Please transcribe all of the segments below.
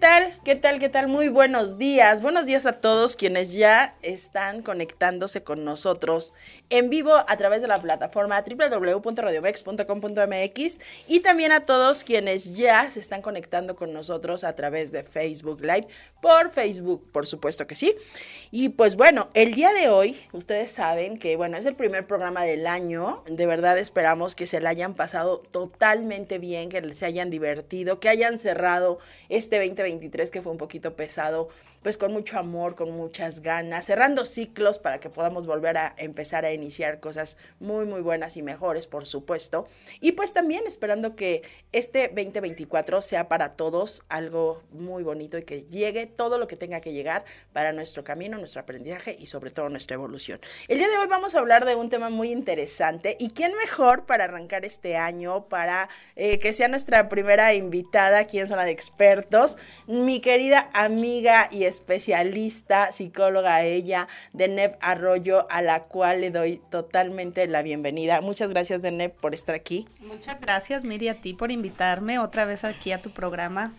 Tal? ¿Qué tal? ¿Qué tal? Muy buenos días. Buenos días a todos quienes ya están conectándose con nosotros en vivo a través de la plataforma www.radiomex.com.mx y también a todos quienes ya se están conectando con nosotros a través de Facebook Live, por Facebook, por supuesto que sí. Y pues bueno, el día de hoy, ustedes saben que bueno, es el primer programa del año. De verdad esperamos que se la hayan pasado totalmente bien, que se hayan divertido, que hayan cerrado este 2023 que fue un poquito pesado, pues con mucho amor, con muchas ganas, cerrando ciclos para que podamos volver a empezar a iniciar cosas muy, muy buenas y mejores, por supuesto. Y pues también esperando que este 2024 sea para todos algo muy bonito y que llegue todo lo que tenga que llegar para nuestro camino, nuestro aprendizaje y sobre todo nuestra evolución. El día de hoy vamos a hablar de un tema muy interesante y quién mejor para arrancar este año, para eh, que sea nuestra primera invitada aquí en Zona de Expertos mi querida amiga y especialista, psicóloga ella, Deneb Arroyo, a la cual le doy totalmente la bienvenida. Muchas gracias, Deneb, por estar aquí. Muchas gracias, Miri, a ti por invitarme otra vez aquí a tu programa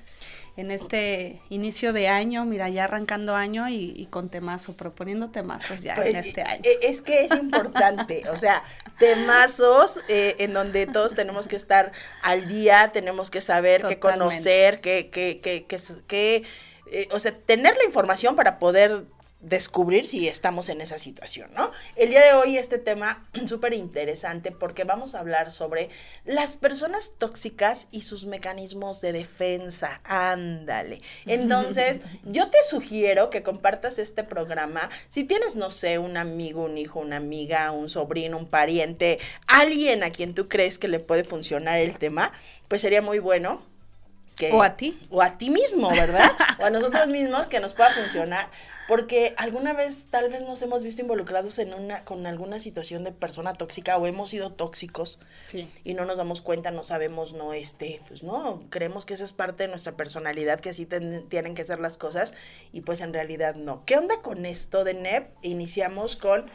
en este inicio de año, mira, ya arrancando año y, con temazo, proponiendo temazos ya en este año. Eh, es que es importante, o sea, temazos eh, en donde todos tenemos que estar al día, tenemos que saber, que conocer, que, que, que, que, eh, o sea, tener la información para poder descubrir si estamos en esa situación, ¿no? El día de hoy este tema súper interesante porque vamos a hablar sobre las personas tóxicas y sus mecanismos de defensa. Ándale. Entonces, yo te sugiero que compartas este programa. Si tienes, no sé, un amigo, un hijo, una amiga, un sobrino, un pariente, alguien a quien tú crees que le puede funcionar el tema, pues sería muy bueno o a ti. O a ti mismo, ¿verdad? o a nosotros mismos que nos pueda funcionar. Porque alguna vez tal vez nos hemos visto involucrados en una, con alguna situación de persona tóxica o hemos sido tóxicos y no nos damos cuenta, no sabemos, no, este, pues no, creemos que esa es parte de nuestra personalidad, que así tienen que ser las cosas y pues en realidad no. ¿Qué onda con esto de NEP? Iniciamos con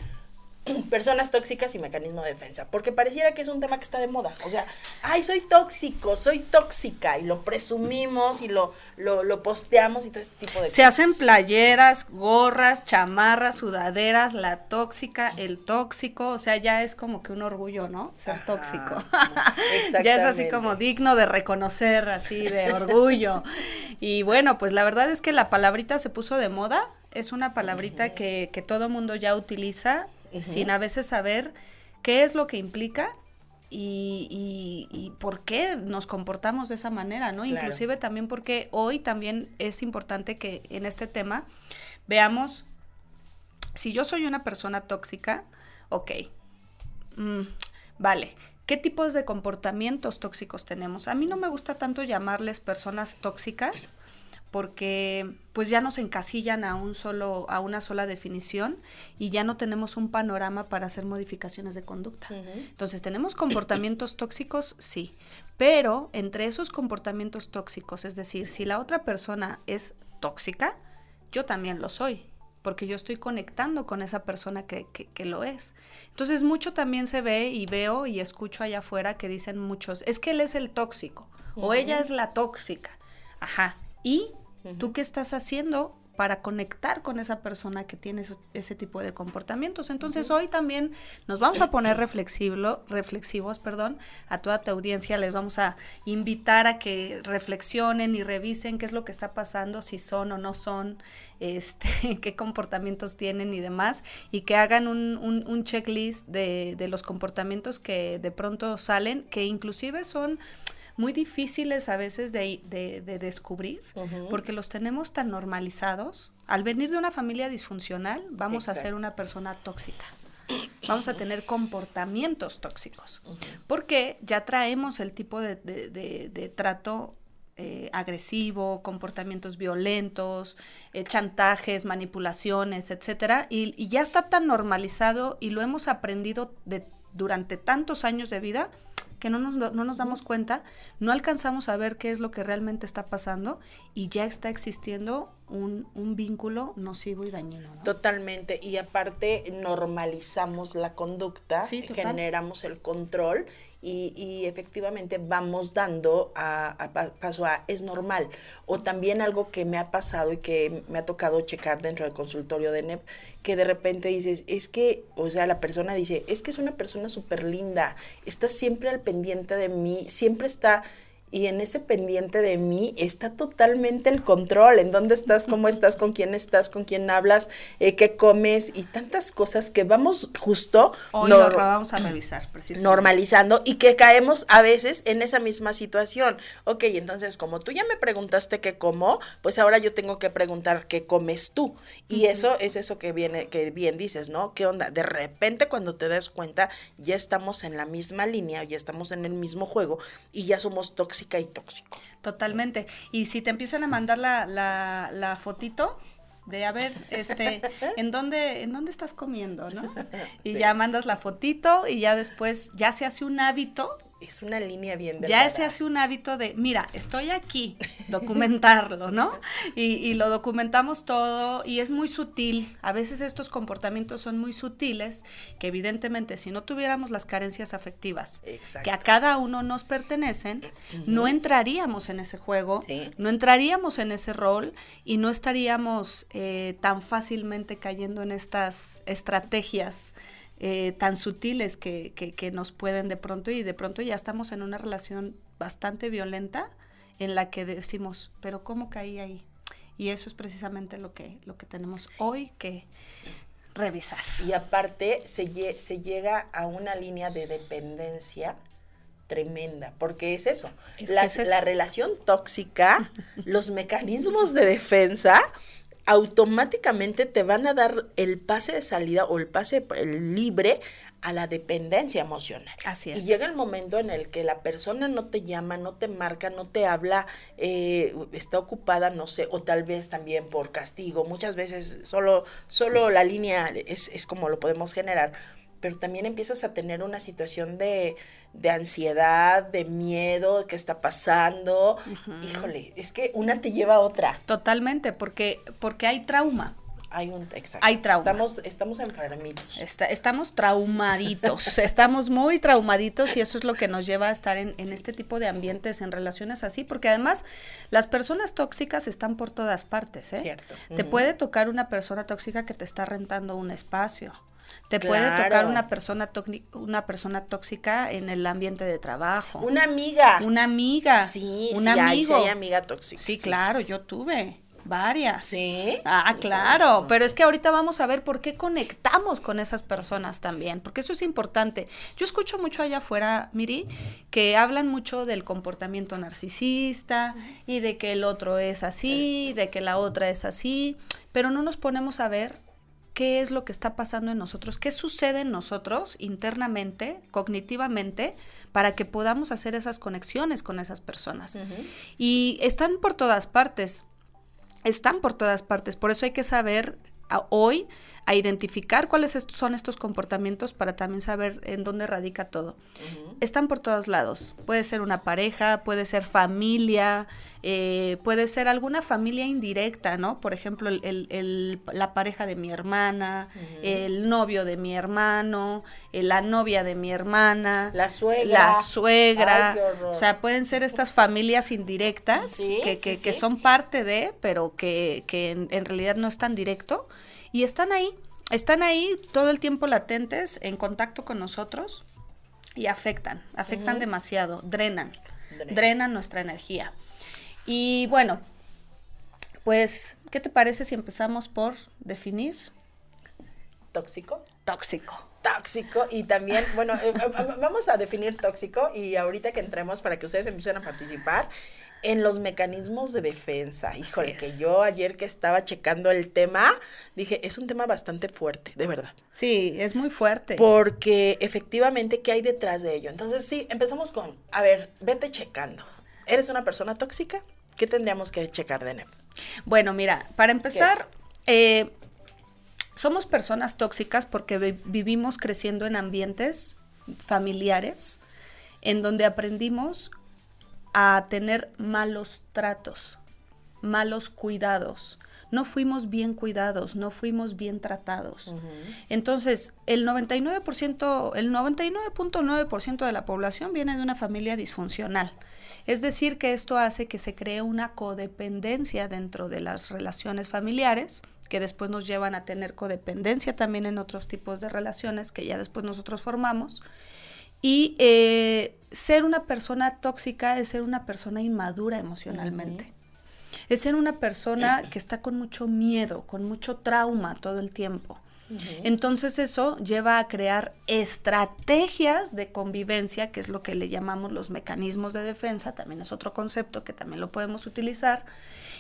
personas tóxicas y mecanismo de defensa, porque pareciera que es un tema que está de moda, o sea, ay, soy tóxico, soy tóxica, y lo presumimos y lo, lo, posteamos y todo este tipo de Se hacen playeras, gorras, chamarras, sudaderas, la tóxica, el tóxico, o sea, ya es como que un orgullo, ¿no? Ser tóxico. ya es así como digno de reconocer, así, de orgullo. y bueno, pues la verdad es que la palabrita se puso de moda, es una palabrita que, que todo mundo ya utiliza sin a veces saber qué es lo que implica y, y, por qué nos comportamos de esa manera, ¿no? Inclusive también porque hoy también es importante que en este tema veamos, si yo soy una persona tóxica, ok, mm, vale, ¿qué tipos de comportamientos tóxicos tenemos? A mí no me gusta tanto llamarles personas tóxicas porque pues ya nos encasillan a un solo a una sola definición y ya no tenemos un panorama para hacer modificaciones de conducta. Entonces, tenemos comportamientos tóxicos, sí, pero entre esos comportamientos tóxicos, es decir, si la otra persona es tóxica, yo también lo soy porque yo estoy conectando con esa persona que, que, lo es. Entonces mucho también se ve y veo y escucho allá afuera que dicen muchos, es que él es el tóxico o ella es la tóxica. Ajá. Y ¿Tú qué estás haciendo para conectar con esa persona que tiene ese tipo de comportamientos. Entonces hoy también nos vamos a poner reflexivos perdón, a toda tu audiencia, les vamos a invitar a que reflexionen y revisen qué es lo que está pasando, si son o no son, este, qué comportamientos tienen y demás, y que hagan un, un, checklist de, de los comportamientos que de pronto salen, que inclusive son muy difíciles a veces de, de, descubrir, porque los tenemos tan normalizados. Al venir de una familia disfuncional, vamos a ser una persona tóxica. vamos a tener comportamientos tóxicos, porque ya traemos el tipo de, de, trato eh, agresivo, comportamientos violentos, eh, chantajes, manipulaciones, etcétera, y, y, ya está tan normalizado y lo hemos aprendido de, durante tantos años de vida que no nos, no nos damos cuenta, no alcanzamos a ver qué es lo que realmente está pasando y ya está existiendo un, un vínculo nocivo y dañino. Totalmente, y aparte normalizamos la conducta, generamos el control y, efectivamente vamos dando a, paso a es normal. O también algo que me ha pasado y que me ha tocado checar dentro del consultorio de NEP, que de repente dices, es que, o sea, la persona dice, es que es una persona súper linda, está siempre al pendiente de mí, siempre está y en ese pendiente de mí está totalmente el control, en dónde estás, cómo estás, con quién estás, con quién hablas, eh, qué comes y tantas cosas que vamos justo Hoy lo vamos a revisar precisamente. normalizando y que caemos a veces en esa misma situación. Ok, entonces como tú ya me preguntaste qué como, pues ahora yo tengo que preguntar qué comes tú. Y eso es eso que viene, que bien dices, ¿no? ¿Qué onda? De repente cuando te das cuenta ya estamos en la misma línea, ya estamos en el mismo juego y ya somos tóxicos y tóxico. Totalmente. Y si te empiezan a mandar la, la, la fotito, de a ver, este, ¿en dónde, en dónde estás comiendo, no? Y ya mandas la fotito y ya después ya se hace un hábito es una línea bien Ya se hace un hábito de, mira, estoy aquí, documentarlo, ¿no? Y, lo documentamos todo y es muy sutil. A veces estos comportamientos son muy sutiles, que evidentemente si no tuviéramos las carencias afectivas que a cada uno nos pertenecen, no entraríamos en ese juego, no entraríamos en ese rol y no estaríamos eh, tan fácilmente cayendo en estas estrategias eh, tan sutiles que, que, nos pueden de pronto y de pronto ya estamos en una relación bastante violenta en la que decimos, pero ¿cómo caí ahí? Y eso es precisamente lo que, lo que tenemos hoy que revisar. Y aparte se, se llega a una línea de dependencia tremenda, porque es eso, la, la relación tóxica, los mecanismos de defensa automáticamente te van a dar el pase de salida o el pase libre a la dependencia emocional. Así es. Y llega el momento en el que la persona no te llama, no te marca, no te habla, eh, está ocupada, no sé, o tal vez también por castigo. Muchas veces solo, solo la línea es, es como lo podemos generar pero también empiezas a tener una situación de, ansiedad, de miedo, de qué está pasando. Híjole, es que una te lleva a otra. Totalmente, porque, porque hay trauma. Hay un, exacto. Hay trauma. Estamos, estamos enfermitos. estamos traumaditos, estamos muy traumaditos y eso es lo que nos lleva a estar en, este tipo de ambientes, en relaciones así, porque además las personas tóxicas están por todas partes, ¿eh? Cierto. Te puede tocar una persona tóxica que te está rentando un espacio te puede tocar una persona, una persona tóxica en el ambiente de trabajo. Una amiga. Una amiga. Sí, un amigo. sí, amiga tóxica. Sí, claro, yo tuve varias. Sí. Ah, claro, pero es que ahorita vamos a ver por qué conectamos con esas personas también, porque eso es importante. Yo escucho mucho allá afuera, Miri, que hablan mucho del comportamiento narcisista y de que el otro es así, de que la otra es así, pero no nos ponemos a ver qué es lo que está pasando en nosotros, qué sucede en nosotros internamente, cognitivamente, para que podamos hacer esas conexiones con esas personas. Y están por todas partes, están por todas partes, por eso hay que saber hoy a identificar cuáles son estos comportamientos para también saber en dónde radica todo. Están por todos lados. Puede ser una pareja, puede ser familia, eh, puede ser alguna familia indirecta, ¿no? Por ejemplo, el, la pareja de mi hermana, el novio de mi hermano, eh, la novia de mi hermana, la suegra. La suegra. o sea, pueden ser estas familias indirectas que, que, son parte de, pero que, que en, en realidad no es tan directo y están ahí, están ahí todo el tiempo latentes, en contacto con nosotros y afectan, afectan demasiado, drenan, drenan nuestra energía. Y bueno, pues, ¿qué te parece si empezamos por definir? Tóxico. Tóxico. Tóxico y también, bueno, eh, vamos a definir tóxico y ahorita que entremos para que ustedes empiecen a participar en los mecanismos de defensa. Híjole, que yo ayer que estaba checando el tema, dije, es un tema bastante fuerte, de verdad. Sí, es muy fuerte. Porque efectivamente, ¿qué hay detrás de ello? Entonces, sí, empezamos con, a ver, vete checando. ¿Eres una persona tóxica? ¿Qué tendríamos que checar de NEP? Bueno, mira, para empezar, eh, somos personas tóxicas porque vivimos creciendo en ambientes familiares en donde aprendimos a tener malos tratos, malos cuidados. No fuimos bien cuidados, no fuimos bien tratados. Entonces, el 99%, el 99.9% de la población viene de una familia disfuncional. Es decir, que esto hace que se cree una codependencia dentro de las relaciones familiares, que después nos llevan a tener codependencia también en otros tipos de relaciones que ya después nosotros formamos. Y eh, ser una persona tóxica es ser una persona inmadura emocionalmente. Es ser una persona que está con mucho miedo, con mucho trauma todo el tiempo. Entonces eso lleva a crear estrategias de convivencia, que es lo que le llamamos los mecanismos de defensa, también es otro concepto que también lo podemos utilizar.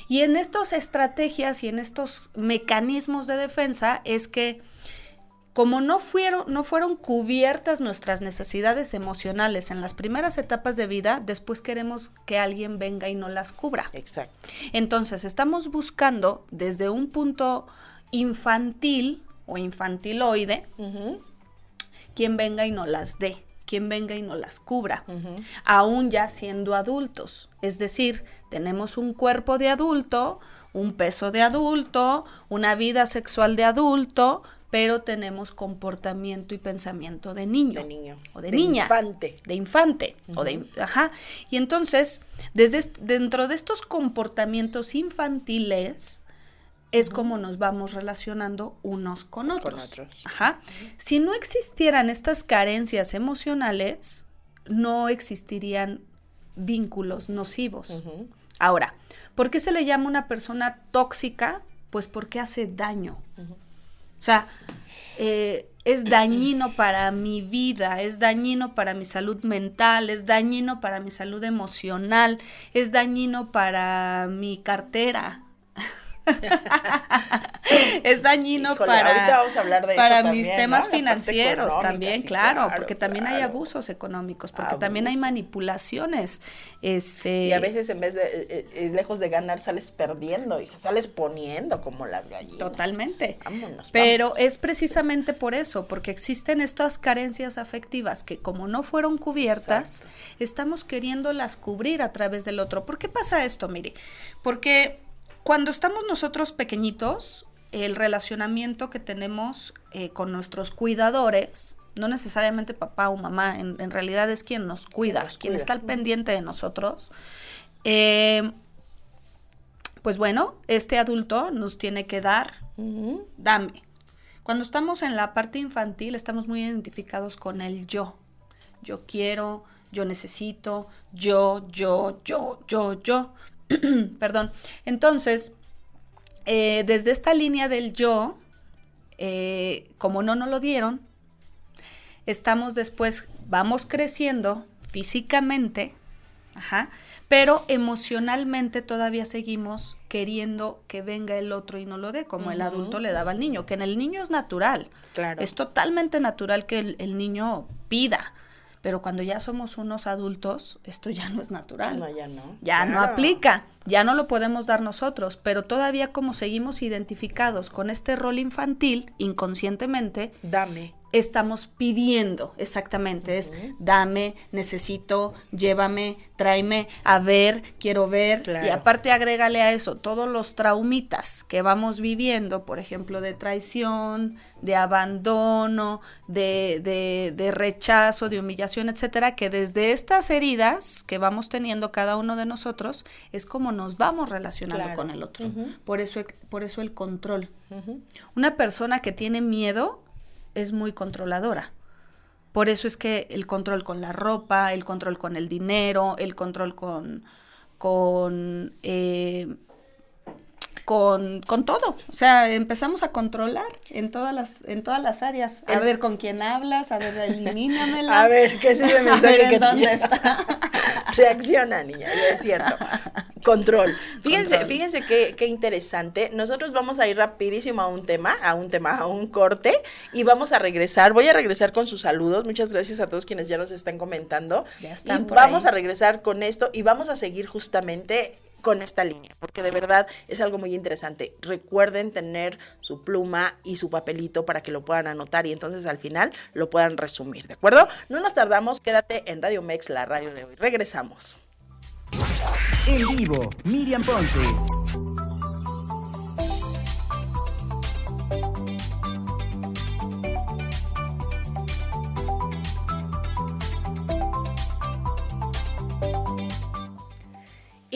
Y en estas estrategias y en estos mecanismos de defensa es que como no fueron, no fueron cubiertas nuestras necesidades emocionales en las primeras etapas de vida, después queremos que alguien venga y no las cubra. Exacto. Entonces, estamos buscando desde un punto infantil o infantiloide, quien venga y no las dé, quien venga y no las cubra, aún ya siendo adultos. Es decir, tenemos un cuerpo de adulto, un peso de adulto, una vida sexual de adulto, pero tenemos comportamiento y pensamiento de niño. De niño. O de, niña. Infante. De infante. O de, ajá. Y entonces, desde dentro de estos comportamientos infantiles, es como nos vamos relacionando unos con otros. Con otros. Ajá. Si no existieran estas carencias emocionales, no existirían vínculos nocivos. Ahora, ¿por qué se le llama una persona tóxica? Pues porque hace daño. O sea, eh, es dañino para mi vida, es dañino para mi salud mental, es dañino para mi salud emocional, es dañino para mi cartera, es dañino para, para mis temas financieros también, claro, porque también hay abusos económicos, porque también hay manipulaciones. Este, y a veces en vez de, eh, eh, eh, lejos de ganar, sales perdiendo, y sales poniendo como las gallinas. Totalmente. Pero es precisamente por eso, porque existen estas carencias afectivas que como no fueron cubiertas, estamos queriéndolas cubrir a través del otro. ¿Por qué pasa esto, mire? Porque cuando estamos nosotros pequeñitos, el relacionamiento que tenemos eh, con nuestros cuidadores, no necesariamente papá o mamá, en, realidad es quien nos cuida, quien está al pendiente de nosotros. Eh, pues bueno, este adulto nos tiene que dar, dame. Cuando estamos en la parte infantil, estamos muy identificados con el yo. Yo quiero, yo necesito, yo, yo, yo, yo, yo. Perdón. Entonces, eh, desde esta línea del yo, eh, como no nos lo dieron, estamos después, vamos creciendo físicamente, pero emocionalmente todavía seguimos queriendo que venga el otro y no lo dé, como el adulto le daba al niño, que en el niño es natural. Claro. Es totalmente natural que el niño pida pero cuando ya somos unos adultos, esto ya no es natural. No, ya no. Ya no aplica, ya no lo podemos dar nosotros, pero todavía como seguimos identificados con este rol infantil, inconscientemente, dame estamos pidiendo, exactamente, es dame, necesito, llévame, tráeme, a ver, quiero ver, y aparte agrégale a eso todos los traumitas que vamos viviendo, por ejemplo, de traición, de abandono, de, de, de rechazo, de humillación, etcétera, que desde estas heridas que vamos teniendo cada uno de nosotros, es como nos vamos relacionando con el otro. por, eso, por eso el control. Una persona que tiene miedo, es muy controladora. Por eso es que el control con la ropa, el control con el dinero, el control con, con, eh, con, con todo. O sea, empezamos a controlar en todas las, en todas las áreas. A ver con quién hablas, a ver, elimínamela. A ver, ¿qué es ese mensaje que dónde está? Reacciona, niña, es cierto. Control. Fíjense, fíjense qué, qué, interesante. Nosotros vamos a ir rapidísimo a un tema, a un tema, a un corte, y vamos a regresar. Voy a regresar con sus saludos. Muchas gracias a todos quienes ya nos están comentando. Ya están. Y vamos a regresar con esto y vamos a seguir justamente con esta línea, porque de verdad es algo muy interesante. Recuerden tener su pluma y su papelito para que lo puedan anotar y entonces al final lo puedan resumir, ¿de acuerdo? No nos tardamos, quédate en Radio Mex, la radio de hoy. Regresamos. En vivo, Miriam Ponce.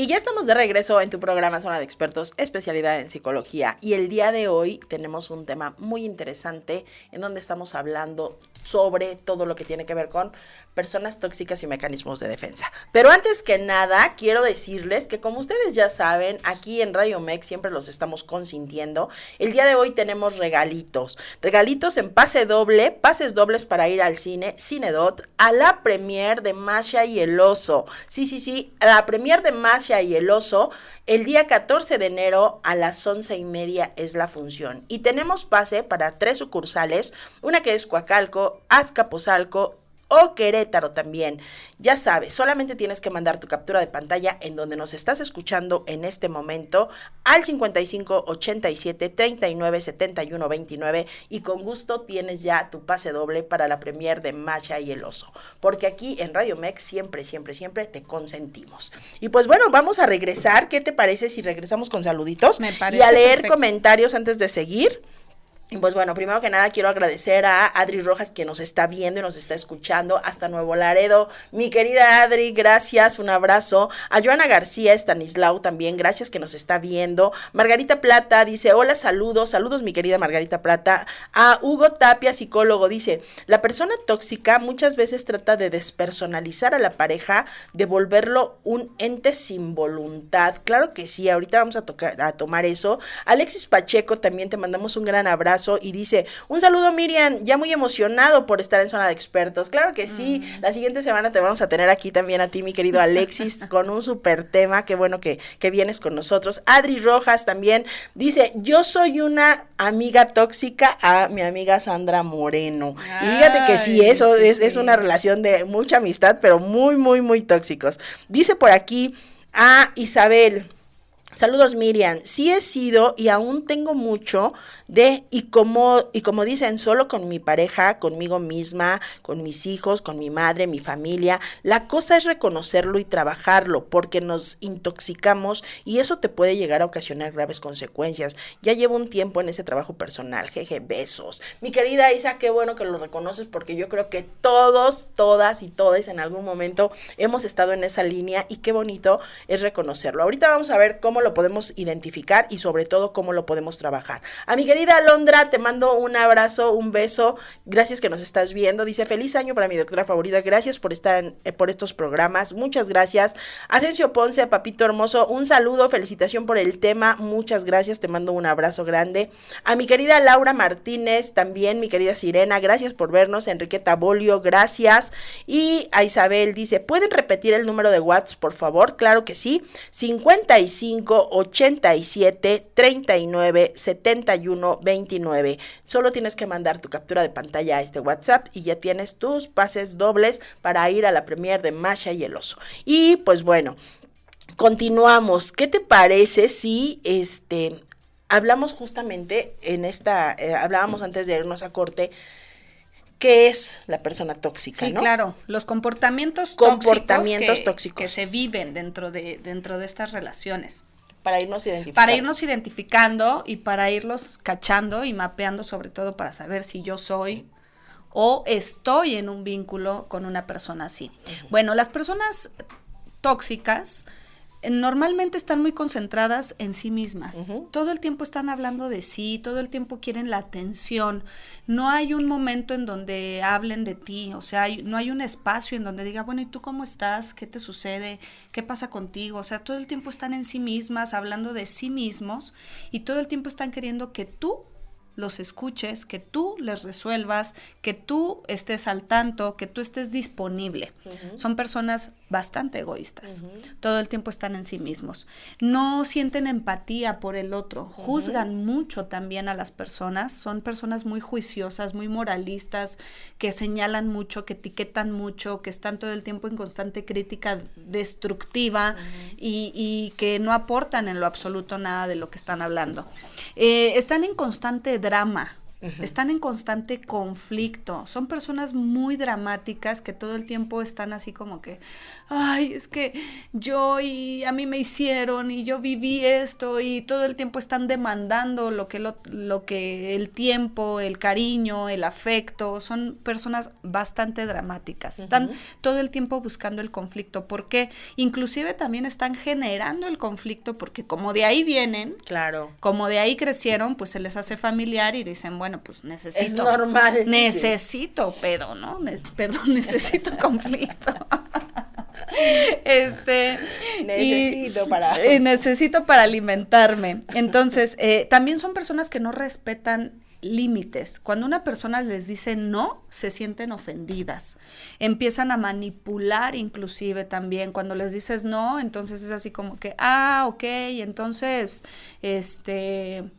Y ya estamos de regreso en tu programa Zona de Expertos, especialidad en psicología. Y el día de hoy tenemos un tema muy interesante en donde estamos hablando sobre todo lo que tiene que ver con personas tóxicas y mecanismos de defensa. Pero antes que nada, quiero decirles que como ustedes ya saben, aquí en Radio Mex siempre los estamos consintiendo. El día de hoy tenemos regalitos. Regalitos en pase doble, pases dobles para ir al cine, Cinedot, a la premier de Masha y el Oso. Sí, sí, sí, a la premier de Masha y el Oso el día 14 de enero a las once y media es la función. Y tenemos pase para tres sucursales, una que es Coacalco, Azcapotzalco o Querétaro también. Ya sabes, solamente tienes que mandar tu captura de pantalla en donde nos estás escuchando en este momento al 55 87 39 71 29 y con gusto tienes ya tu pase doble para la premier de Macha y el Oso. Porque aquí en Radio Mex siempre, siempre, siempre te consentimos. Y pues bueno, vamos a regresar. ¿Qué te parece si regresamos con saluditos? Me parece y a leer comentarios antes de seguir. Pues bueno, primero que nada quiero agradecer a Adri Rojas que nos está viendo y nos está escuchando hasta Nuevo Laredo. Mi querida Adri, gracias, un abrazo. A Joana García Stanislau también, gracias que nos está viendo. Margarita Plata dice, hola, saludos, saludos mi querida Margarita Plata. A Hugo Tapia, psicólogo, dice, la persona tóxica muchas veces trata de despersonalizar a la pareja, de volverlo un ente sin voluntad. Claro que sí, ahorita vamos a, tocar, a tomar eso. Alexis Pacheco, también te mandamos un gran abrazo y dice, un saludo Miriam, ya muy emocionado por estar en zona de expertos. Claro que sí, mm. la siguiente semana te vamos a tener aquí también a ti, mi querido Alexis, con un súper tema, qué bueno que, que vienes con nosotros. Adri Rojas también dice, yo soy una amiga tóxica a mi amiga Sandra Moreno. y fíjate que sí, eso es, es una relación de mucha amistad, pero muy, muy, muy tóxicos. Dice por aquí a Isabel. Saludos Miriam, sí he sido y aún tengo mucho de y como y como dicen solo con mi pareja, conmigo misma, con mis hijos, con mi madre, mi familia. La cosa es reconocerlo y trabajarlo porque nos intoxicamos y eso te puede llegar a ocasionar graves consecuencias. Ya llevo un tiempo en ese trabajo personal. Jeje, besos. Mi querida Isa, qué bueno que lo reconoces porque yo creo que todos, todas y todos en algún momento hemos estado en esa línea y qué bonito es reconocerlo. Ahorita vamos a ver cómo lo podemos identificar y sobre todo cómo lo podemos trabajar. A mi querida Alondra, te mando un abrazo, un beso. Gracias que nos estás viendo. Dice, feliz año para mi doctora favorita. Gracias por estar eh, por estos programas. Muchas gracias. Asensio Ponce, papito hermoso, un saludo, felicitación por el tema. Muchas gracias. Te mando un abrazo grande. A mi querida Laura Martínez, también mi querida Sirena, gracias por vernos. Enriqueta Bolio, gracias. Y a Isabel dice, ¿pueden repetir el número de WhatsApp, por favor? Claro que sí. 55 87 39 71 29. Solo tienes que mandar tu captura de pantalla a este WhatsApp y ya tienes tus pases dobles para ir a la premier de Masha y el oso. Y pues bueno, continuamos. ¿Qué te parece si este hablamos justamente en esta eh, hablábamos antes de irnos a corte qué es la persona tóxica, sí, claro, los comportamientos, comportamientos tóxicos, que, se viven dentro de, dentro de estas relaciones. Para irnos identificando. Para irnos identificando y para irlos cachando y mapeando sobre todo para saber si yo soy o estoy en un vínculo con una persona así. Bueno, las personas tóxicas normalmente están muy concentradas en sí mismas. Todo el tiempo están hablando de sí, todo el tiempo quieren la atención. No hay un momento en donde hablen de ti, o sea, no hay un espacio en donde diga, bueno, ¿y tú cómo estás? ¿Qué te sucede? ¿Qué pasa contigo? O sea, todo el tiempo están en sí mismas, hablando de sí mismos y todo el tiempo están queriendo que tú los escuches, que tú les resuelvas, que tú estés al tanto, que tú estés disponible. Son personas bastante egoístas. Todo el tiempo están en sí mismos. No sienten empatía por el otro. Juzgan mucho también a las personas. Son personas muy juiciosas, muy moralistas, que señalan mucho, que etiquetan mucho, que están todo el tiempo en constante crítica destructiva y, y, que no aportan en lo absoluto nada de lo que están hablando. Eh, están en constante drama. Están en constante conflicto. Son personas muy dramáticas que todo el tiempo están así como que, ay, es que yo y a mí me hicieron y yo viví esto y todo el tiempo están demandando lo que, lo, lo que el tiempo, el cariño, el afecto. Son personas bastante dramáticas. Están todo el tiempo buscando el conflicto. porque Inclusive también están generando el conflicto porque como de ahí vienen, claro. como de ahí crecieron, pues se les hace familiar y dicen, bueno, bueno, pues necesito. Es normal. Necesito pedo, ¿no? perdón, necesito conflicto. este necesito para necesito para alimentarme entonces eh, también son personas que no respetan límites. Cuando una persona les dice no, se sienten ofendidas. Empiezan a manipular inclusive también. Cuando les dices no, entonces es así como que, ah, ok, entonces, este,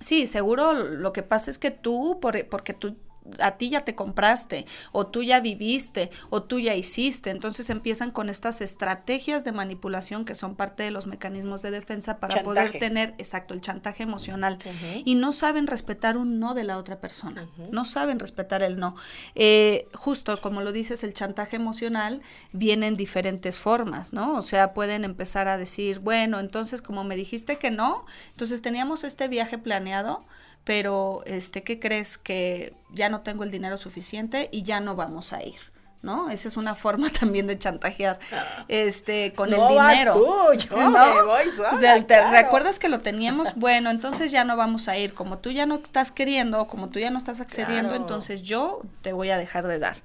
Sí, seguro lo que pasa es que tú, por, porque tú a ti ya te compraste, o tú ya viviste, o tú ya hiciste. Entonces empiezan con estas estrategias de manipulación que son parte de los mecanismos de defensa para poder tener, exacto, el chantaje emocional. Y no saben respetar un no de la otra persona, no saben respetar el no. Eh, justo como lo dices, el chantaje emocional viene en diferentes formas, ¿no? O sea, pueden empezar a decir, bueno, entonces como me dijiste que no, entonces teníamos este viaje planeado, pero este, ¿qué crees? Que ya no tengo el dinero suficiente y ya no vamos a ir. ¿no? Esa es una forma también de chantajear este con el dinero. Vas tú, yo me voy o sea, ¿te recuerdas que lo teníamos? Bueno, entonces ya no vamos a ir. Como tú ya no estás queriendo, como tú ya no estás accediendo, entonces yo te voy a dejar de dar.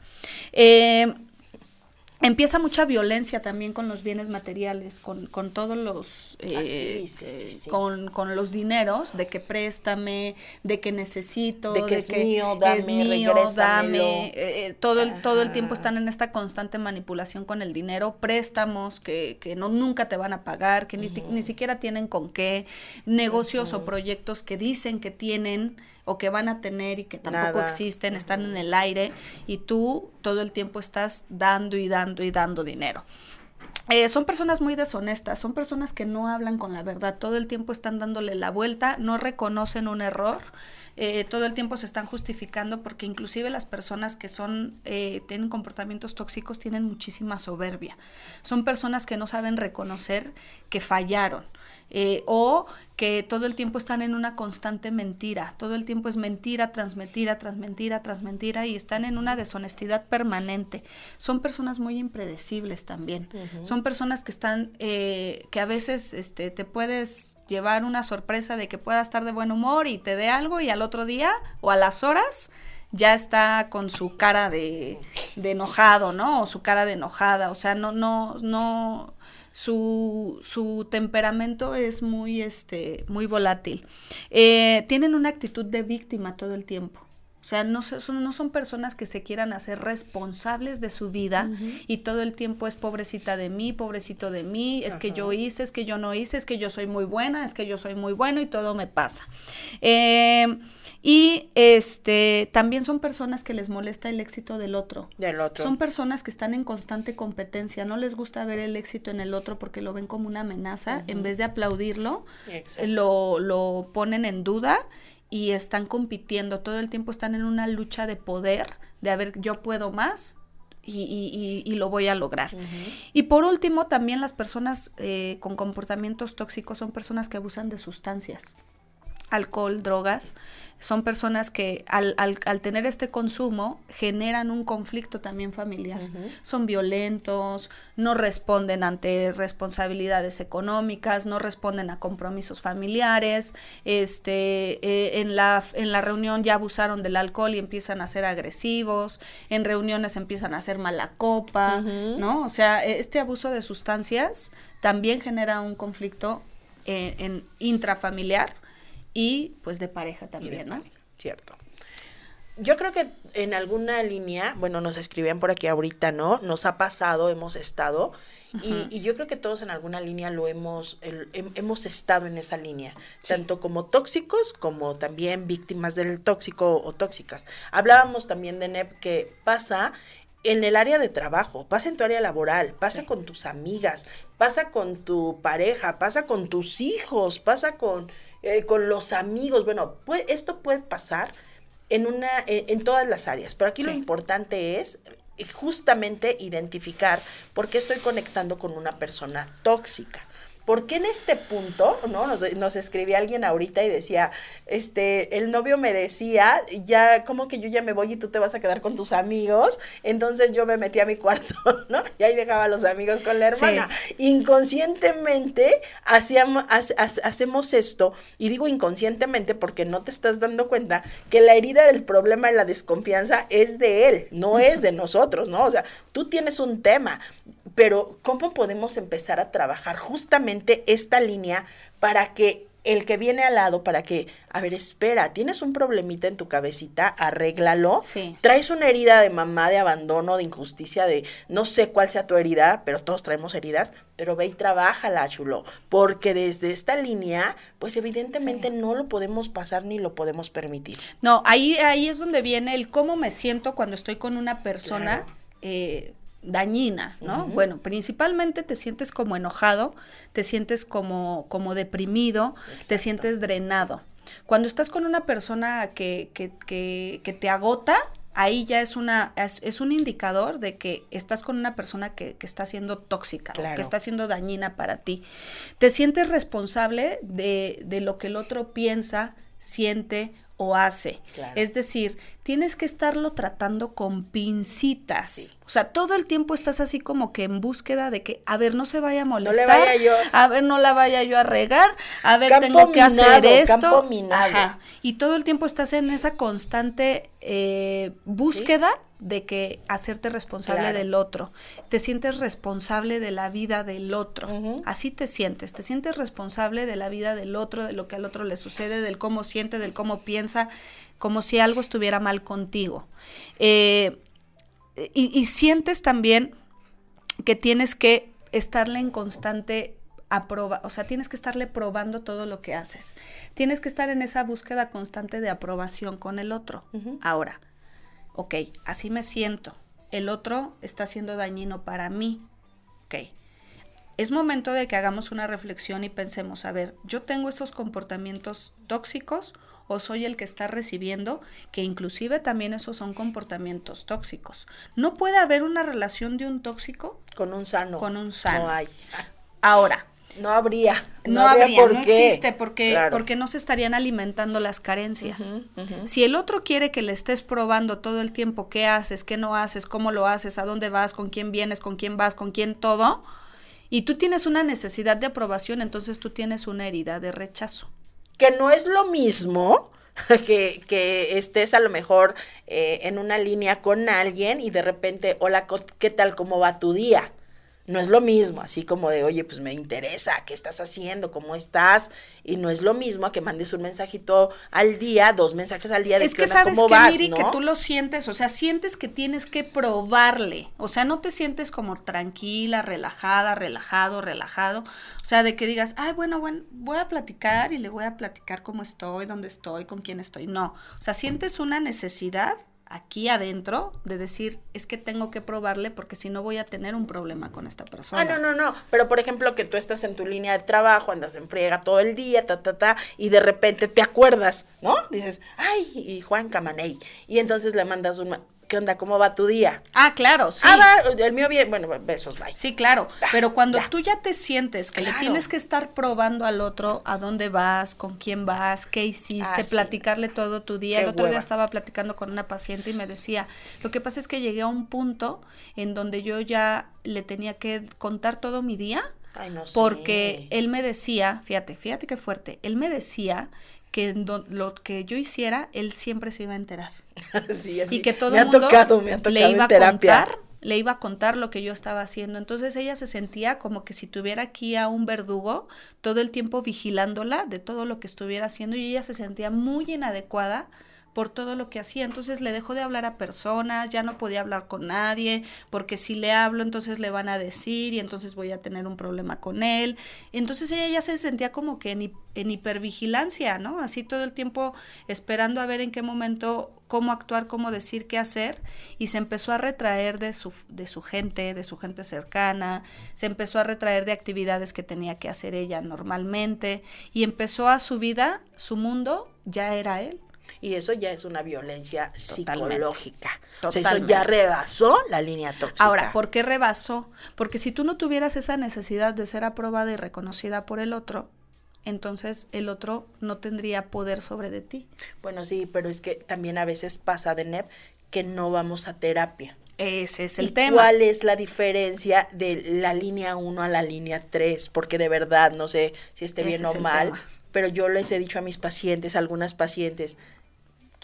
Eh, Empieza mucha violencia también con los bienes materiales, con, con todos los, eh, eh, Con, con, los dineros, de que préstame, de que necesito, de que, es, mío, dame, es mío, dame, eh, todo, el, todo el tiempo están en esta constante manipulación con el dinero, préstamos que, que no, nunca te van a pagar, que ni, ni siquiera tienen con qué, negocios o proyectos que dicen que tienen, o que van a tener y que tampoco existen, están en el aire y tú todo el tiempo estás dando y dando y dando dinero. Eh, son personas muy deshonestas, son personas que no hablan con la verdad, todo el tiempo están dándole la vuelta, no reconocen un error, eh, todo el tiempo se están justificando porque inclusive las personas que son eh, tienen comportamientos tóxicos tienen muchísima soberbia, son personas que no saben reconocer que fallaron. Eh, o que todo el tiempo están en una constante mentira, todo el tiempo es mentira tras mentira, tras mentira, tras mentira y están en una deshonestidad permanente. Son personas muy impredecibles también, son personas que están, eh, que a veces este, te puedes llevar una sorpresa de que pueda estar de buen humor y te dé algo y al otro día o a las horas ya está con su cara de, enojado, ¿no? O su cara de enojada, o sea, no, no, no, su, su temperamento es muy, este, muy volátil. Eh, tienen una actitud de víctima todo el tiempo. O sea, no son, no son personas que se quieran hacer responsables de su vida y todo el tiempo es pobrecita de mí, pobrecito de mí, es que yo hice, es que yo no hice, es que yo soy muy buena, es que yo soy muy bueno y todo me pasa. Eh, y este también son personas que les molesta el éxito del otro. Del otro. Son personas que están en constante competencia, no les gusta ver el éxito en el otro porque lo ven como una amenaza, en vez de aplaudirlo, lo, lo ponen en duda y están compitiendo, todo el tiempo están en una lucha de poder, de a ver, yo puedo más, y, y, y, lo voy a lograr. Y por último, también las personas eh, con comportamientos tóxicos son personas que abusan de sustancias. Alcohol, drogas, son personas que al, al, al, tener este consumo generan un conflicto también familiar. Son violentos, no responden ante responsabilidades económicas, no responden a compromisos familiares, este, eh, en, la, en la reunión ya abusaron del alcohol y empiezan a ser agresivos, en reuniones empiezan a hacer mala copa, ¿no? O sea, e, este abuso de sustancias también genera un conflicto eh, en intrafamiliar y pues de pareja también, ¿no? cierto. Yo creo que en alguna línea, bueno, nos escribían por aquí ahorita, ¿no? Nos ha pasado, hemos estado, y, yo creo que todos en alguna línea lo hemos, hemos estado en esa línea, tanto como tóxicos como también víctimas del tóxico o tóxicas. Hablábamos también de NEP que pasa en el área de trabajo, pasa en tu área laboral, pasa con tus amigas, pasa con tu pareja, pasa con tus hijos, pasa con eh, con los amigos. Bueno, esto puede pasar en, una, en, todas las áreas, pero aquí lo importante es justamente identificar por qué estoy conectando con una persona tóxica. Porque en este punto, ¿no? Nos, nos escribía alguien ahorita y decía, este, el novio me decía, ya, como que yo ya me voy y tú te vas a quedar con tus amigos. Entonces yo me metí a mi cuarto, ¿no? Y ahí dejaba a los amigos con la hermana. Inconscientemente hacíamos, hacemos esto, y digo inconscientemente porque no te estás dando cuenta que la herida del problema y la desconfianza es de él, no es de nosotros, ¿no? O sea, tú tienes un tema pero ¿cómo podemos empezar a trabajar justamente esta línea para que el que viene al lado, para que, a ver, espera, tienes un problemita en tu cabecita, arréglalo. Sí. Traes una herida de mamá, de abandono, de injusticia, de no sé cuál sea tu herida, pero todos traemos heridas, pero ve y trabájala, chulo, porque desde esta línea, pues evidentemente no lo podemos pasar ni lo podemos permitir. No, ahí, ahí es donde viene el cómo me siento cuando estoy con una persona. Eh, dañina, ¿no? Bueno, principalmente te sientes como enojado, te sientes como, como deprimido, te sientes drenado. Cuando estás con una persona que, que, que, que te agota, ahí ya es una es, un indicador de que estás con una persona que, que está siendo tóxica que está siendo dañina para ti. Te sientes responsable de, de lo que el otro piensa, siente o hace. Es decir, tienes que estarlo tratando con pincitas. O sea, todo el tiempo estás así como que en búsqueda de que, a ver, no se vaya a molestar. No le vaya yo. A ver, no la vaya yo a regar. A ver, tengo que hacer esto. Y todo el tiempo estás en esa constante eh, búsqueda de que hacerte responsable del otro. Te sientes responsable de la vida del otro. Así te sientes. Te sientes responsable de la vida del otro, de lo que al otro le sucede, del cómo siente, del cómo piensa, como si algo estuviera mal contigo. Eh, y, sientes también que tienes que estarle en constante aproba, o sea, tienes que estarle probando todo lo que haces. Tienes que estar en esa búsqueda constante de aprobación con el otro. Ahora, ok, así me siento, el otro está siendo dañino para mí, ok. Es momento de que hagamos una reflexión y pensemos, a ver, ¿yo tengo esos comportamientos tóxicos o soy el que está recibiendo, que inclusive también esos son comportamientos tóxicos? ¿No puede haber una relación de un tóxico? Con un sano. Con un sano. No hay. Ahora, no habría. No, habría, no existe porque, porque no se estarían alimentando las carencias. Si el otro quiere que le estés probando todo el tiempo qué haces, qué no haces, cómo lo haces, a dónde vas, con quién vienes, con quién vas, con quién todo, y tú tienes una necesidad de aprobación, entonces tú tienes una herida de rechazo. Que no es lo mismo que, que, estés a lo mejor eh, en una línea con alguien y de repente, hola, ¿qué tal? ¿Cómo va tu día? No es lo mismo, así como de, oye, pues me interesa, ¿qué estás haciendo? ¿Cómo estás? Y no es lo mismo a que mandes un mensajito al día, dos mensajes al día de es que sabes que, Miri, que tú lo sientes, o sea, sientes que tienes que probarle, o sea, no te sientes como tranquila, relajada, relajado, relajado, o sea, de que digas, ay, bueno, bueno, voy a platicar y le voy a platicar cómo estoy, dónde estoy, con quién estoy, no, o sea, sientes una necesidad aquí adentro de decir, es que tengo que probarle porque si no voy a tener un problema con esta persona. Ah, no, no, no. Pero por ejemplo, que tú estás en tu línea de trabajo, andas en friega todo el día, ta, ta, ta, y de repente te acuerdas, ¿no? Dices, ay, y Juan Camaney. Y entonces le mandas un, ¿qué onda? ¿Cómo va tu día? Ah, claro, sí. Ah, va, el mío bien, bueno, besos, bye. Sí, claro, pero cuando tú ya te sientes que le tienes que estar probando al otro a dónde vas, con quién vas, qué hiciste, ah, platicarle todo tu día. el otro día estaba platicando con una paciente y me decía, lo que pasa es que llegué a un punto en donde yo ya le tenía que contar todo mi día. Ay, no porque él me decía, fíjate, fíjate qué fuerte, él me decía que lo que yo hiciera, él siempre se iba a enterar. sí, así. Y que todo el mundo le iba a contar, le iba a contar lo que yo estaba haciendo. Entonces ella se sentía como que si tuviera aquí a un verdugo todo el tiempo vigilándola de todo lo que estuviera haciendo y ella se sentía muy inadecuada por todo lo que hacía. Entonces le dejó de hablar a personas, ya no podía hablar con nadie, porque si le hablo entonces le van a decir y entonces voy a tener un problema con él. Entonces ella ya se sentía como que en, en hipervigilancia, ¿no? Así todo el tiempo esperando a ver en qué momento, cómo actuar, cómo decir, qué hacer. Y se empezó a retraer de su, de su gente, de su gente cercana, se empezó a retraer de actividades que tenía que hacer ella normalmente y empezó a su vida, su mundo ya era él. Y eso ya es una violencia psicológica. eso ya rebasó la línea tóxica. Ahora, ¿por qué rebasó? Porque si tú no tuvieras esa necesidad de ser aprobada y reconocida por el otro, entonces el otro no tendría poder sobre de ti. Bueno, sí, pero es que también a veces pasa de NEP que no vamos a terapia. Ese es el ¿Y tema. ¿Cuál es la diferencia de la línea 1 a la línea 3? Porque de verdad no sé si esté bien o mal, pero yo les he dicho a mis pacientes, a algunas pacientes,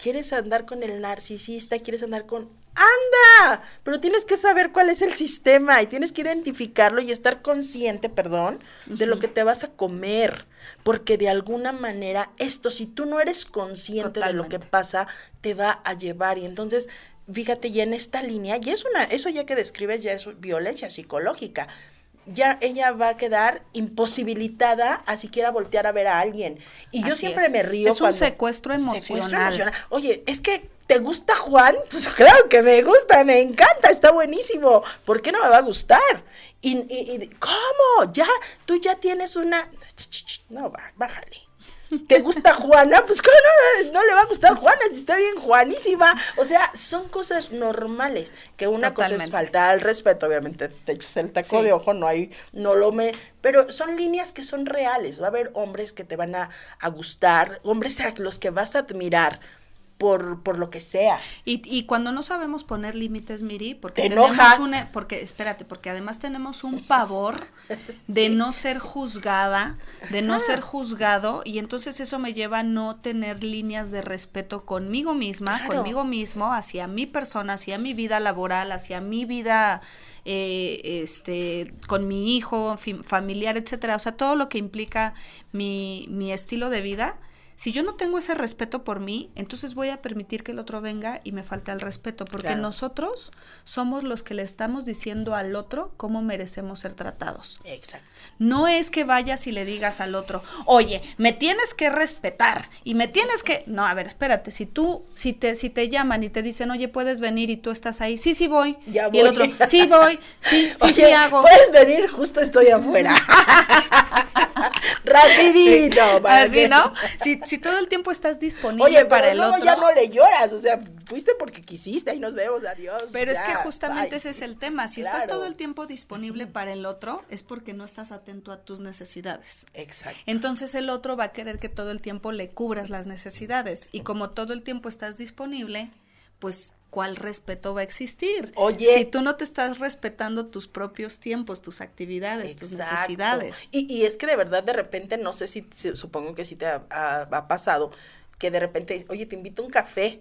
¿Quieres andar con el narcisista? ¿Quieres andar con... ¡Anda! Pero tienes que saber cuál es el sistema y tienes que identificarlo y estar consciente, perdón, de lo que te vas a comer. Porque de alguna manera esto, si tú no eres consciente de lo que pasa, te va a llevar. Y entonces, fíjate, ya en esta línea, y es una, eso ya que describes ya es violencia psicológica ya ella va a quedar imposibilitada a siquiera voltear a ver a alguien. Y yo siempre me río. Es un secuestro emocional. Oye, es que ¿te gusta Juan? Pues claro que me gusta, me encanta, está buenísimo. ¿Por qué no me va a gustar? Y, y, ¿cómo? Ya, tú ya tienes una... No, bájale. ¿Te gusta Juana? Pues ¿cómo no, no, le va a gustar Juana si está bien Juanísima. O sea, son cosas normales. Que una cosa es falta al respeto, obviamente te echas el taco de ojo, no hay, no lo me. Pero son líneas que son reales. Va a haber hombres que te van a, a gustar, hombres a los que vas a admirar por, por lo que sea. Y, y cuando no sabemos poner límites, Miri, porque Te enojas. porque, espérate, porque además tenemos un pavor de no ser juzgada, de no ser juzgado, y entonces eso me lleva a no tener líneas de respeto conmigo misma, conmigo mismo, hacia mi persona, hacia mi vida laboral, hacia mi vida eh, este, con mi hijo, familiar, etcétera. O sea, todo lo que implica mi, mi estilo de vida si yo no tengo ese respeto por mí, entonces voy a permitir que el otro venga y me falte el respeto, porque nosotros somos los que le estamos diciendo al otro cómo merecemos ser tratados. Exacto. No es que vayas y le digas al otro, oye, me tienes que respetar y me tienes que... No, a ver, espérate, si tú, si te, si te llaman y te dicen, oye, puedes venir y tú estás ahí, sí, sí voy. Ya Y el otro, sí voy, sí, sí, sí hago. Puedes venir, justo estoy afuera. Rapidito. Así, ¿no? Si, si todo el tiempo estás disponible para el otro. ya no le lloras, o sea, fuiste porque quisiste y nos vemos, adiós. Pero es que justamente ese es el tema. Si estás todo el tiempo disponible para el otro, es porque no estás atento a tus necesidades. Exacto. Entonces el otro va a querer que todo el tiempo le cubras las necesidades. Y como todo el tiempo estás disponible, pues ¿cuál respeto va a existir? Oye. Si tú no te estás respetando tus propios tiempos, tus actividades, tus necesidades. Y, y, es que de verdad, de repente, no sé si, supongo que sí te ha, pasado, que de repente, oye, te invito a un café.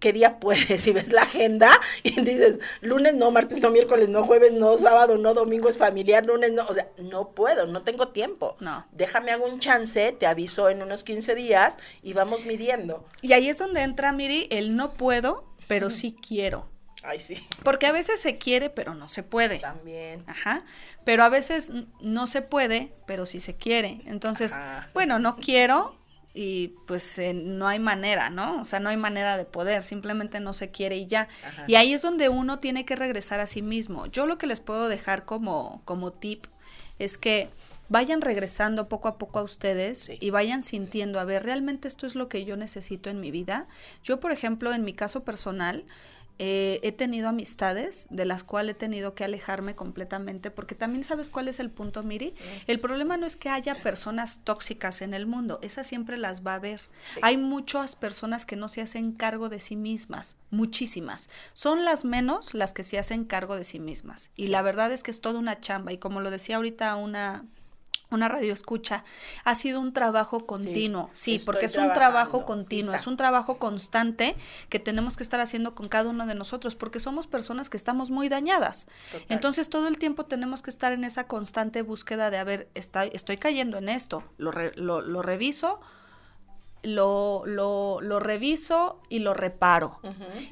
¿Qué día puedes? Si ves la agenda y dices, lunes no, martes no, miércoles no, jueves no, sábado no, domingo es familiar, lunes no, o sea, no puedo, no tengo tiempo. No. Déjame hago un chance, te aviso en unos 15 días y vamos midiendo. Y ahí es donde entra, Miri, el no puedo pero sí quiero. Ay, sí. Porque a veces se quiere, pero no se puede. También. Ajá. Pero a veces no se puede, pero sí se quiere. Entonces, bueno, no quiero y pues eh, no hay manera, ¿no? O sea, no hay manera de poder, simplemente no se quiere y ya. Y ahí es donde uno tiene que regresar a sí mismo. Yo lo que les puedo dejar como, como tip es que vayan regresando poco a poco a ustedes y vayan sintiendo, a ver, realmente esto es lo que yo necesito en mi vida. Yo, por ejemplo, en mi caso personal, eh, he tenido amistades de las cuales he tenido que alejarme completamente, porque también sabes cuál es el punto, Miri. El problema no es que haya personas tóxicas en el mundo, esas siempre las va a haber. Hay muchas personas que no se hacen cargo de sí mismas, muchísimas. Son las menos las que se hacen cargo de sí mismas. Y la verdad es que es toda una chamba. Y como lo decía ahorita una una radio escucha, ha sido un trabajo continuo, sí, porque es un trabajo continuo, es un trabajo constante que tenemos que estar haciendo con cada uno de nosotros, porque somos personas que estamos muy dañadas. Entonces todo el tiempo tenemos que estar en esa constante búsqueda de, a ver, estoy, estoy cayendo en esto, lo, lo, lo reviso, lo, lo, lo, reviso y lo reparo.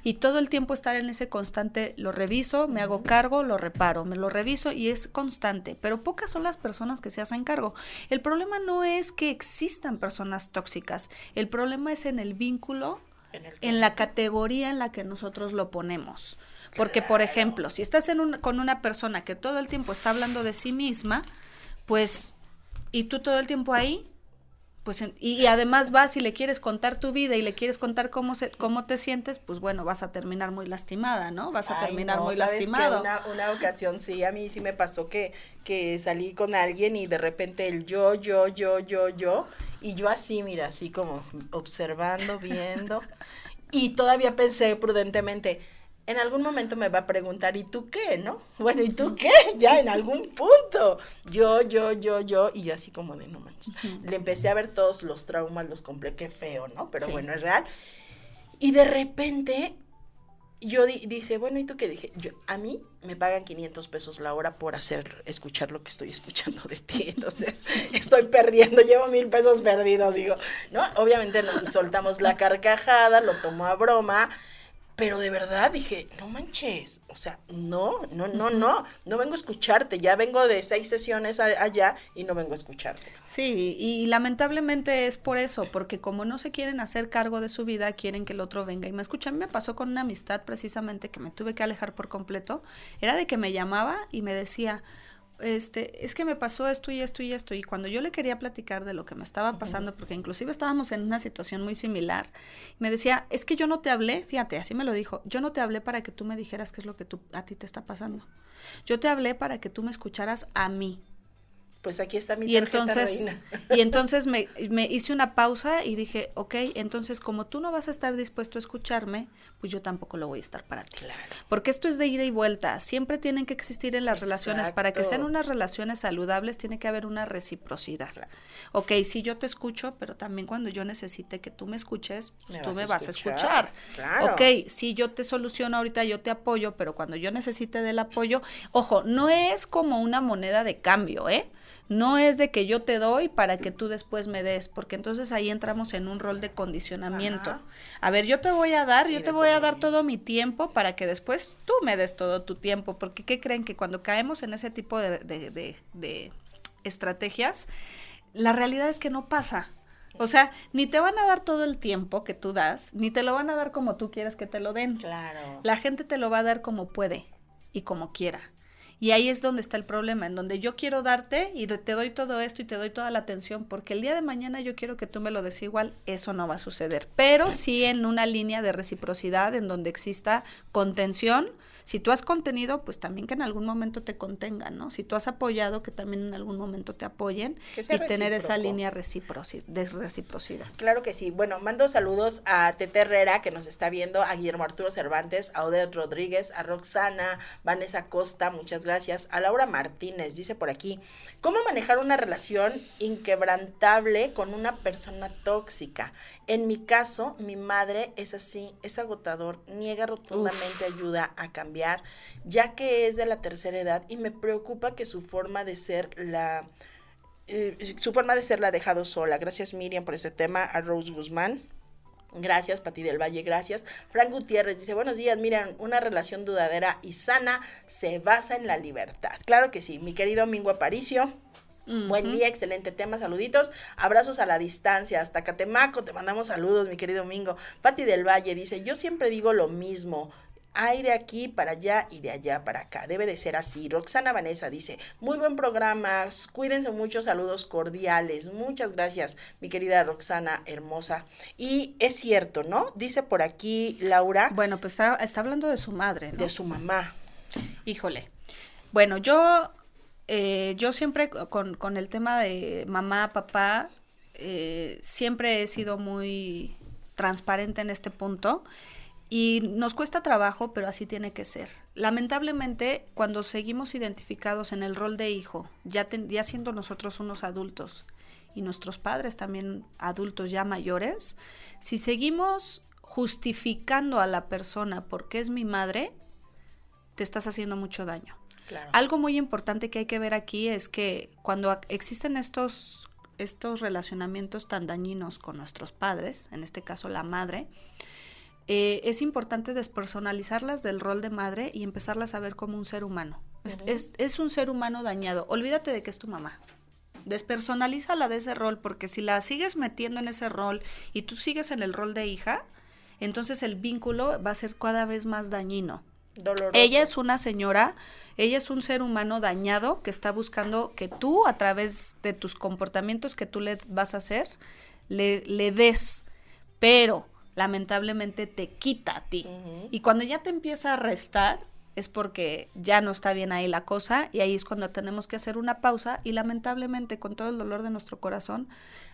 Y todo el tiempo estar en ese constante, lo reviso, me hago cargo, lo reparo, me lo reviso y es constante. Pero pocas son las personas que se hacen cargo. El problema no es que existan personas tóxicas, el problema es en el vínculo, en, la categoría en la que nosotros lo ponemos. Porque, por ejemplo, si estás en con una persona que todo el tiempo está hablando de sí misma, pues, y tú todo el tiempo ahí, pues y, además vas y le quieres contar tu vida y le quieres contar cómo se, cómo te sientes, pues bueno, vas a terminar muy lastimada, ¿no? Vas a terminar muy lastimado. una, una ocasión sí, a mí sí me pasó que, que salí con alguien y de repente el yo, yo, yo, yo, yo, y yo así, mira, así como observando, viendo, y todavía pensé prudentemente, en algún momento me va a preguntar, ¿y tú qué, no? Bueno, ¿y tú qué? Ya en algún punto. Yo, yo, yo, yo, y yo así como de no manches. Le empecé a ver todos los traumas, los compré, qué feo, ¿no? Pero bueno, es real. Y de repente yo dice, bueno, ¿y tú qué dije? Yo, a mí me pagan 500 pesos la hora por hacer, escuchar lo que estoy escuchando de ti. Entonces, estoy perdiendo, llevo mil pesos perdidos, digo, ¿no? Obviamente nos soltamos la carcajada, lo tomo a broma pero de verdad dije, no manches, o sea, no, no, no, no, no vengo a escucharte, ya vengo de seis sesiones allá y no vengo a escucharte. Sí, y, lamentablemente es por eso, porque como no se quieren hacer cargo de su vida, quieren que el otro venga y me escucha. A mí me pasó con una amistad precisamente que me tuve que alejar por completo, era de que me llamaba y me decía, este, es que me pasó esto y esto y esto. Y cuando yo le quería platicar de lo que me estaba pasando, porque inclusive estábamos en una situación muy similar, me decía, es que yo no te hablé, fíjate, así me lo dijo, yo no te hablé para que tú me dijeras qué es lo que tú, a ti te está pasando. Yo te hablé para que tú me escucharas a mí pues aquí está mi y entonces y entonces me, me, hice una pausa y dije ok entonces como tú no vas a estar dispuesto a escucharme pues yo tampoco lo voy a estar para ti. Claro. porque esto es de ida y vuelta. Siempre tienen que existir en las relaciones. Para que sean unas relaciones saludables tiene que haber una reciprocidad. Ok sí yo te escucho pero también cuando yo necesite que tú me escuches pues tú me vas a escuchar, claro. ok si yo te soluciono ahorita yo te apoyo pero cuando yo necesite del apoyo ojo no es como una moneda de cambio eh no es de que yo te doy para que tú después me des, porque entonces ahí entramos en un rol de condicionamiento. A ver, yo te voy a dar, yo te voy a dar todo mi tiempo para que después tú me des todo tu tiempo, porque ¿qué creen? Que cuando caemos en ese tipo de, de, de estrategias, la realidad es que no pasa. O sea, ni te van a dar todo el tiempo que tú das, ni te lo van a dar como tú quieres que te lo den. Claro. La gente te lo va a dar como puede y como quiera. Y ahí es donde está el problema, en donde yo quiero darte y te doy todo esto y te doy toda la atención, porque el día de mañana yo quiero que tú me lo des igual, eso no va a suceder. Pero sí en una línea de reciprocidad en donde exista contención, si tú has contenido, pues también que en algún momento te contengan, ¿no? Si tú has apoyado, que también en algún momento te apoyen y tener esa línea de reciprocidad. Claro que sí. Bueno, mando saludos a Tete Herrera, que nos está viendo, a Guillermo Arturo Cervantes, a Odette Rodríguez, a Roxana, Vanessa Costa, muchas gracias, a Laura Martínez, dice por aquí, ¿cómo manejar una relación inquebrantable con una persona tóxica? En mi caso, mi madre es así, es agotador, niega rotundamente ayuda a cambiar ya que es de la tercera edad y me preocupa que su forma de ser la... Eh, su forma de ser la ha dejado sola. Gracias Miriam por este tema, a Rose Guzmán. Gracias, Pati del Valle, gracias. Frank Gutiérrez dice, buenos días, miren, una relación dudadera y sana se basa en la libertad. Claro que sí, mi querido Mingo Aparicio. Buen día, excelente tema, saluditos, abrazos a la distancia, hasta Catemaco, te mandamos saludos, mi querido Mingo. Pati del Valle dice, yo siempre digo lo mismo, hay de aquí para allá y de allá para acá. Debe de ser así. Roxana Vanessa dice, muy buen programa, cuídense mucho, saludos cordiales. Muchas gracias, mi querida Roxana, hermosa. Y es cierto, ¿no? Dice por aquí Laura. Bueno, pues está, está hablando de su madre, ¿no? De su mamá. Híjole. Bueno, yo, eh, yo siempre con, con, el tema de mamá, papá, eh, siempre he sido muy transparente en este punto y nos cuesta trabajo, pero así tiene que ser. Lamentablemente, cuando seguimos identificados en el rol de hijo, ya, ya siendo nosotros unos adultos y nuestros padres también adultos ya mayores, si seguimos justificando a la persona porque es mi madre, te estás haciendo mucho daño. Algo muy importante que hay que ver aquí es que cuando existen estos, estos relacionamientos tan dañinos con nuestros padres, en este caso la madre, eh, es importante despersonalizarlas del rol de madre y empezarlas a ver como un ser humano. es, es, un ser humano dañado. Olvídate de que es tu mamá. Despersonalízala de ese rol, porque si la sigues metiendo en ese rol y tú sigues en el rol de hija, entonces el vínculo va a ser cada vez más dañino. Ella es una señora, ella es un ser humano dañado que está buscando que tú, a través de tus comportamientos que tú le vas a hacer, le, le des. Pero lamentablemente te quita a ti. Y cuando ya te empieza a restar, es porque ya no está bien ahí la cosa y ahí es cuando tenemos que hacer una pausa y lamentablemente con todo el dolor de nuestro corazón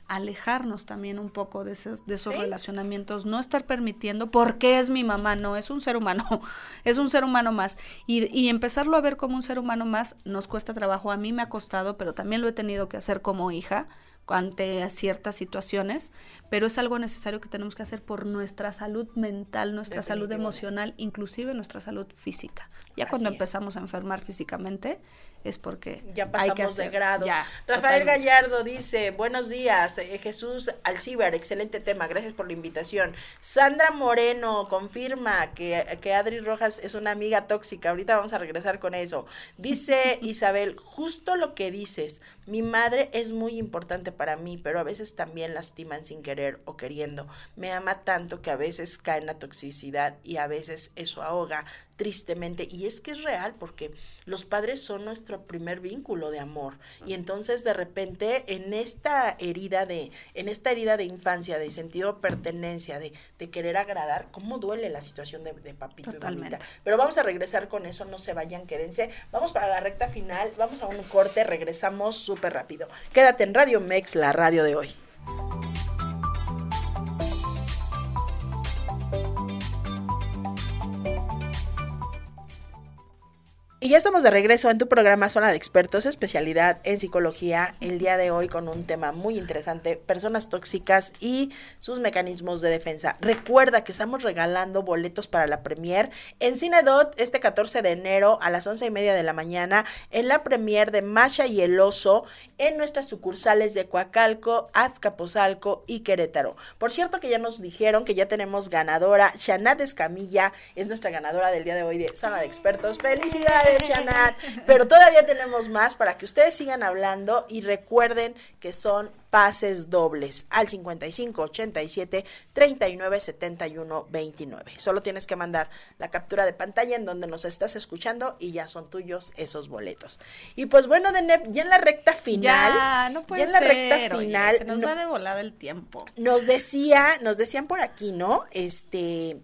alejarnos también un poco de esos, de esos relacionamientos, no estar permitiendo, porque es mi mamá, no, es un ser humano, es un ser humano más. Y, y empezarlo a ver como un ser humano más nos cuesta trabajo, a mí me ha costado, pero también lo he tenido que hacer como hija, ante ciertas situaciones, pero es algo necesario que tenemos que hacer por nuestra salud mental, nuestra salud emocional, inclusive nuestra salud física. Ya cuando empezamos a enfermar físicamente, es porque ya pasamos de grado. Rafael Gallardo dice, buenos días, eh, Jesús Alcibar, excelente tema, gracias por la invitación. Sandra Moreno confirma que, que Adri Rojas es una amiga tóxica, ahorita vamos a regresar con eso. Dice Isabel, justo lo que dices, mi madre es muy importante para mí, pero a veces también lastiman sin querer o queriendo. Me ama tanto que a veces cae en la toxicidad y a veces eso ahoga tristemente. Y es que es real porque los padres son nuestro primer vínculo de amor. Y entonces de repente en esta herida de, en esta herida de infancia, de sentido de pertenencia, de, de querer agradar, cómo duele la situación de, de papito y mamita. Pero vamos a regresar con eso, no se vayan, quédense. Vamos para la recta final, vamos a un corte, regresamos súper rápido. Quédate en Radio Mex, la radio de hoy. Y ya estamos de regreso en tu programa Zona de Expertos, especialidad en psicología, el día de hoy con un tema muy interesante, personas tóxicas y sus mecanismos de defensa. Recuerda que estamos regalando boletos para la premier en Cinedot este 14 de enero a las once y media de la mañana en la premier de Masha y el Oso en nuestras sucursales de Coacalco, Azcapotzalco y Querétaro. Por cierto que ya nos dijeron que ya tenemos ganadora, Shanat Escamilla es nuestra ganadora del día de hoy de Zona de Expertos. ¡Felicidades! Pero todavía tenemos más para que ustedes sigan hablando y recuerden que son pases dobles al 55 87 39 71 29. Solo tienes que mandar la captura de pantalla en donde nos estás escuchando y ya son tuyos esos boletos. Y pues bueno, Denep, ya en la recta final, ya, no puede en la recta final, se nos va de volada el tiempo. Nos decía, nos decían por aquí, ¿no? Este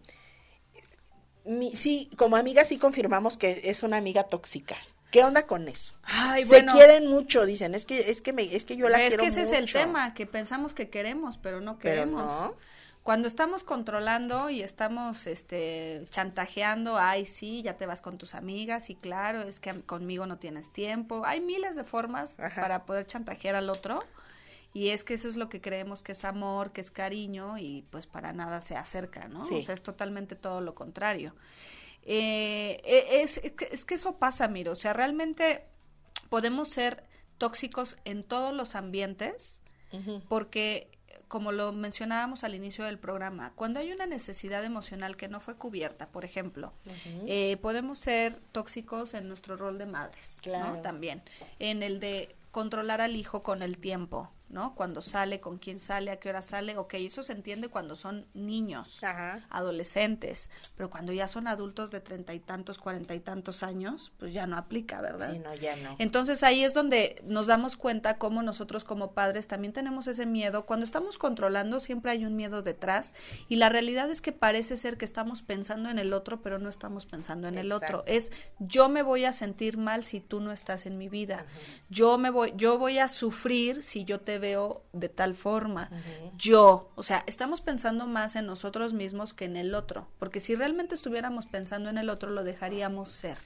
sí, como amiga sí confirmamos que es una amiga tóxica. ¿Qué onda con eso? Se quieren mucho, dicen, es que es que me es que yo la quiero mucho. Es que ese es el tema, que pensamos que queremos, pero no queremos. Cuando estamos controlando y estamos este chantajeando, ay, sí, ya te vas con tus amigas y claro, es que conmigo no tienes tiempo. Hay miles de formas para poder chantajear al otro. Y es que eso es lo que creemos que es amor, que es cariño y pues para nada se acerca, ¿no? O sea, es totalmente todo lo contrario. Eh, e, es, es, que eso pasa, Miro, o sea, realmente podemos ser tóxicos en todos los ambientes porque como lo mencionábamos al inicio del programa, cuando hay una necesidad emocional que no fue cubierta, por ejemplo, eh, podemos ser tóxicos en nuestro rol de madres, claro. ¿no? También, en el de controlar al hijo con el tiempo, ¿no? Cuando sale, con quién sale, a qué hora sale, ok, eso se entiende cuando son niños, adolescentes, pero cuando ya son adultos de treinta y tantos, cuarenta y tantos años, pues ya no aplica, ¿verdad? Sí, no, ya no. Entonces ahí es donde nos damos cuenta cómo nosotros como padres también tenemos ese miedo. Cuando estamos controlando siempre hay un miedo detrás y la realidad es que parece ser que estamos pensando en el otro, pero no estamos pensando en el otro. Es yo me voy a sentir mal si tú no estás en mi vida. Yo me voy, yo voy a sufrir si yo te veo de tal forma. Yo, o sea, estamos pensando más en nosotros mismos que en el otro, porque si realmente estuviéramos pensando en el otro, lo dejaríamos ser,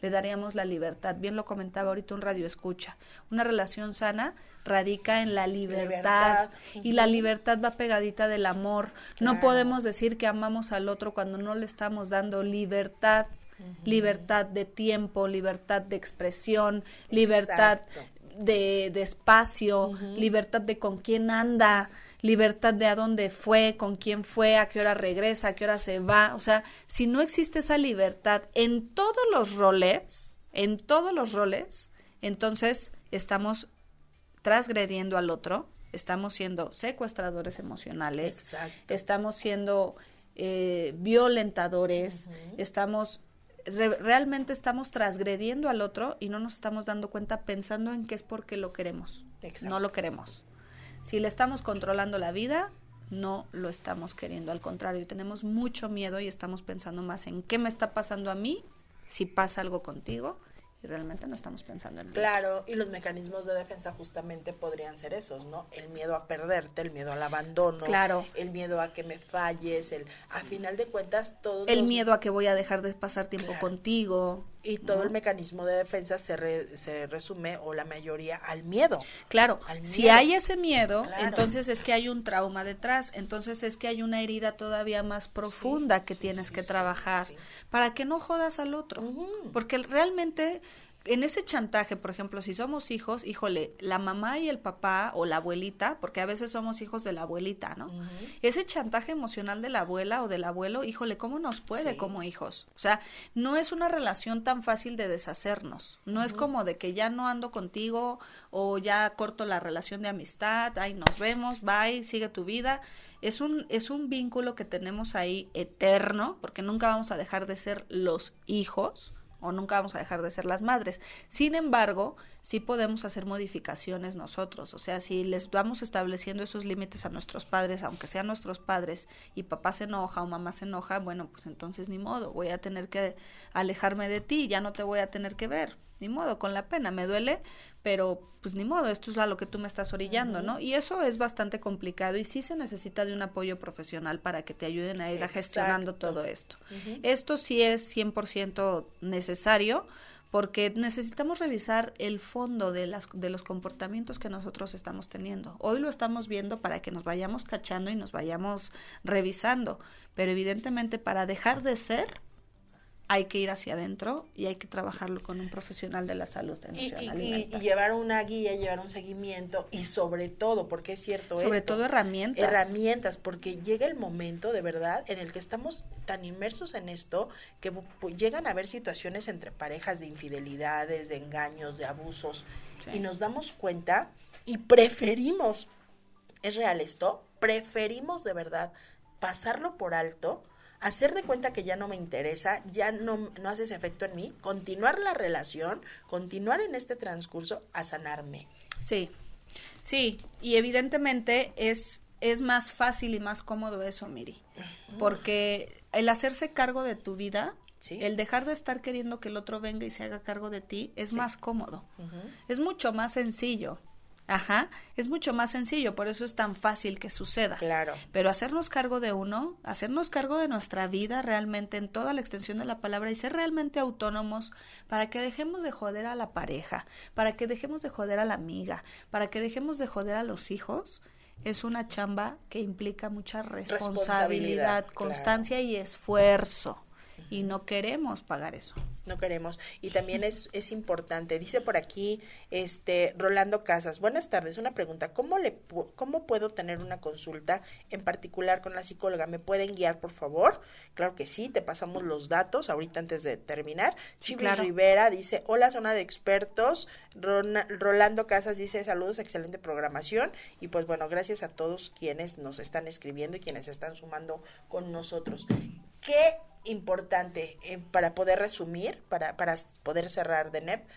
le daríamos la libertad. Bien lo comentaba ahorita un radio escucha. Una relación sana radica en la libertad, y la libertad va pegadita del amor. No podemos decir que amamos al otro cuando no le estamos dando libertad. Libertad de tiempo, libertad de expresión, libertad de, espacio, libertad de con quién anda, libertad de a dónde fue, con quién fue, a qué hora regresa, a qué hora se va. O sea, si no existe esa libertad en todos los roles, en todos los roles, entonces estamos transgrediendo al otro, estamos siendo secuestradores emocionales, estamos siendo eh, violentadores, estamos realmente estamos transgrediendo al otro y no nos estamos dando cuenta pensando en que es porque lo queremos. No lo queremos. Si le estamos controlando la vida, no lo estamos queriendo. Al contrario, tenemos mucho miedo y estamos pensando más en qué me está pasando a mí, si pasa algo contigo, y realmente no estamos pensando en Claro, y los mecanismos de defensa justamente podrían ser esos, ¿no? El miedo a perderte, el miedo al abandono, claro. el miedo a que me falles, el a final de cuentas todo el miedo a que voy a dejar de pasar tiempo contigo. Y todo el mecanismo de defensa se, se resume, o la mayoría, al miedo. Claro, si hay ese miedo, entonces es que hay un trauma detrás, entonces es que hay una herida todavía más profunda que tienes que trabajar para que no jodas al otro. Porque realmente en ese chantaje, por ejemplo, si somos hijos, híjole, la mamá y el papá o la abuelita, porque a veces somos hijos de la abuelita, ¿no? Ese chantaje emocional de la abuela o del abuelo, híjole, ¿cómo nos puede como hijos? O sea, no es una relación tan fácil de deshacernos. No es como de que ya no ando contigo o ya corto la relación de amistad, ay, nos vemos, bye, sigue tu vida. Es un, es un vínculo que tenemos ahí eterno, porque nunca vamos a dejar de ser los hijos o nunca vamos a dejar de ser las madres. Sin embargo, sí podemos hacer modificaciones nosotros, o sea, si les vamos estableciendo esos límites a nuestros padres, aunque sean nuestros padres, y papá se enoja o mamá se enoja, bueno, pues entonces ni modo, voy a tener que alejarme de ti, ya no te voy a tener que ver ni modo, con la pena, me duele, pero pues ni modo, esto es a lo que tú me estás orillando, ¿no? Y eso es bastante complicado y sí se necesita de un apoyo profesional para que te ayuden a ir gestionando todo esto. Esto sí es 100% necesario porque necesitamos revisar el fondo de, las, de los comportamientos que nosotros estamos teniendo. Hoy lo estamos viendo para que nos vayamos cachando y nos vayamos revisando, pero evidentemente para dejar de ser hay que ir hacia adentro y hay que trabajarlo con un profesional de la salud emocional y, llevar una guía, llevar un seguimiento y sobre todo, porque es cierto Sobre todo herramientas. Herramientas, porque llega el momento de verdad en el que estamos tan inmersos en esto que llegan a haber situaciones entre parejas de infidelidades, de engaños, de abusos y nos damos cuenta y preferimos, ¿es real esto? Preferimos de verdad pasarlo por alto hacer de cuenta que ya no me interesa, ya no, no hace ese efecto en mí, continuar la relación, continuar en este transcurso a sanarme. Sí, sí, y evidentemente es, es más fácil y más cómodo eso, Miri, porque el hacerse cargo de tu vida, El dejar de estar queriendo que el otro venga y se haga cargo de ti es más cómodo. Es mucho más sencillo. Ajá, es mucho más sencillo, por eso es tan fácil que suceda. Claro. Pero hacernos cargo de uno, hacernos cargo de nuestra vida realmente en toda la extensión de la palabra y ser realmente autónomos para que dejemos de joder a la pareja, para que dejemos de joder a la amiga, para que dejemos de joder a los hijos, es una chamba que implica mucha responsabilidad, constancia y esfuerzo. Y no queremos pagar eso no queremos. Y también es, es importante, dice por aquí, este, Rolando Casas, buenas tardes, una pregunta, ¿cómo, le, ¿cómo puedo tener una consulta en particular con la psicóloga? ¿Me pueden guiar, por favor? Claro que sí, te pasamos los datos ahorita antes de terminar. Sí, Rivera dice, hola, zona de expertos. Rolando Casas dice, saludos, excelente programación. Y pues bueno, gracias a todos quienes nos están escribiendo y quienes están sumando con nosotros. ¿Qué importante eh, para poder resumir, para, para poder cerrar de NEP,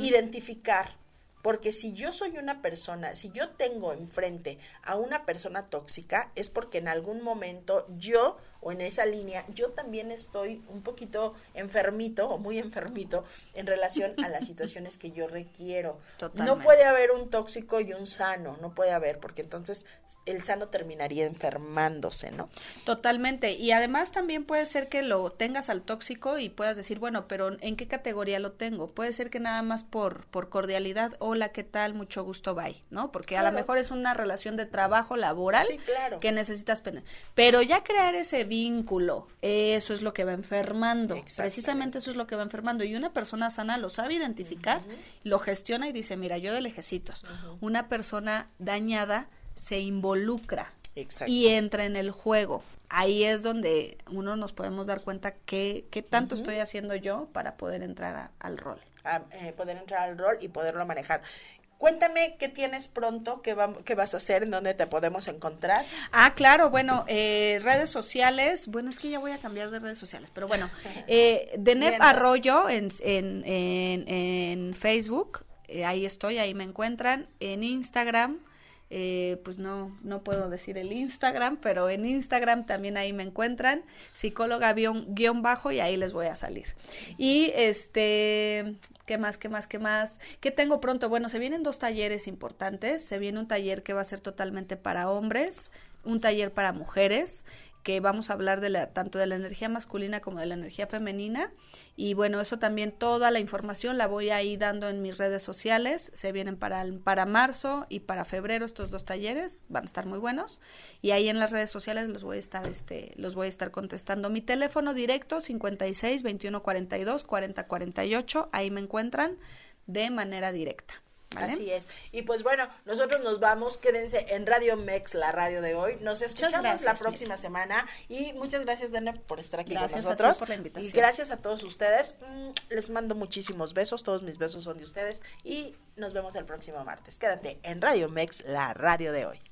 identificar porque si yo soy una persona, si yo tengo enfrente a una persona tóxica, es porque en algún momento yo, o en esa línea, yo también estoy un poquito enfermito o muy enfermito en relación a las situaciones que yo requiero. No puede haber un tóxico y un sano, no puede haber, porque entonces el sano terminaría enfermándose, ¿no? Totalmente. Y además también puede ser que lo tengas al tóxico y puedas decir, bueno, pero ¿en qué categoría lo tengo? Puede ser que nada más por, por cordialidad hola, ¿qué tal? Mucho gusto, bye, ¿no? Porque a lo mejor es una relación de trabajo laboral que necesitas. Pero ya crear ese vínculo, eso es lo que va enfermando. Precisamente eso es lo que va enfermando. Y una persona sana lo sabe identificar, lo gestiona y dice, mira, yo de lejecitos. Una persona dañada se involucra y entra en el juego. Ahí es donde uno nos podemos dar cuenta qué, qué tanto estoy haciendo yo para poder entrar al rol a eh, poder entrar al rol y poderlo manejar. Cuéntame qué tienes pronto, qué, qué, vas a hacer, en dónde te podemos encontrar. Ah, claro, bueno, eh, redes sociales, bueno, es que ya voy a cambiar de redes sociales, pero bueno, eh, Deneb Arroyo en, en, en, Facebook, eh, ahí estoy, ahí me encuentran, en Instagram, eh, pues no, no puedo decir el Instagram, pero en Instagram también ahí me encuentran, psicóloga guion, bajo y ahí les voy a salir. Y este, ¿qué más, qué más, qué más? ¿Qué tengo pronto? Bueno, se vienen dos talleres importantes, se viene un taller que va a ser totalmente para hombres, un taller para mujeres que vamos a hablar de la, tanto de la energía masculina como de la energía femenina. Y bueno, eso también, toda la información la voy a ir dando en mis redes sociales. Se vienen para, para marzo y para febrero estos dos talleres, van a estar muy buenos. Y ahí en las redes sociales los voy a estar, este, los voy a estar contestando. Mi teléfono directo 56 21 42 40 48, ahí me encuentran de manera directa. Así es. Y pues bueno, nosotros nos vamos. Quédense en Radio Mex, la radio de hoy. Nos escuchamos la próxima semana. Y muchas gracias, Dene, por estar aquí con nosotros. por la invitación. Y gracias a todos ustedes. Mm, les mando muchísimos besos. Todos mis besos son de ustedes. Y nos vemos el próximo martes. Quédate en Radio Mex, la radio de hoy.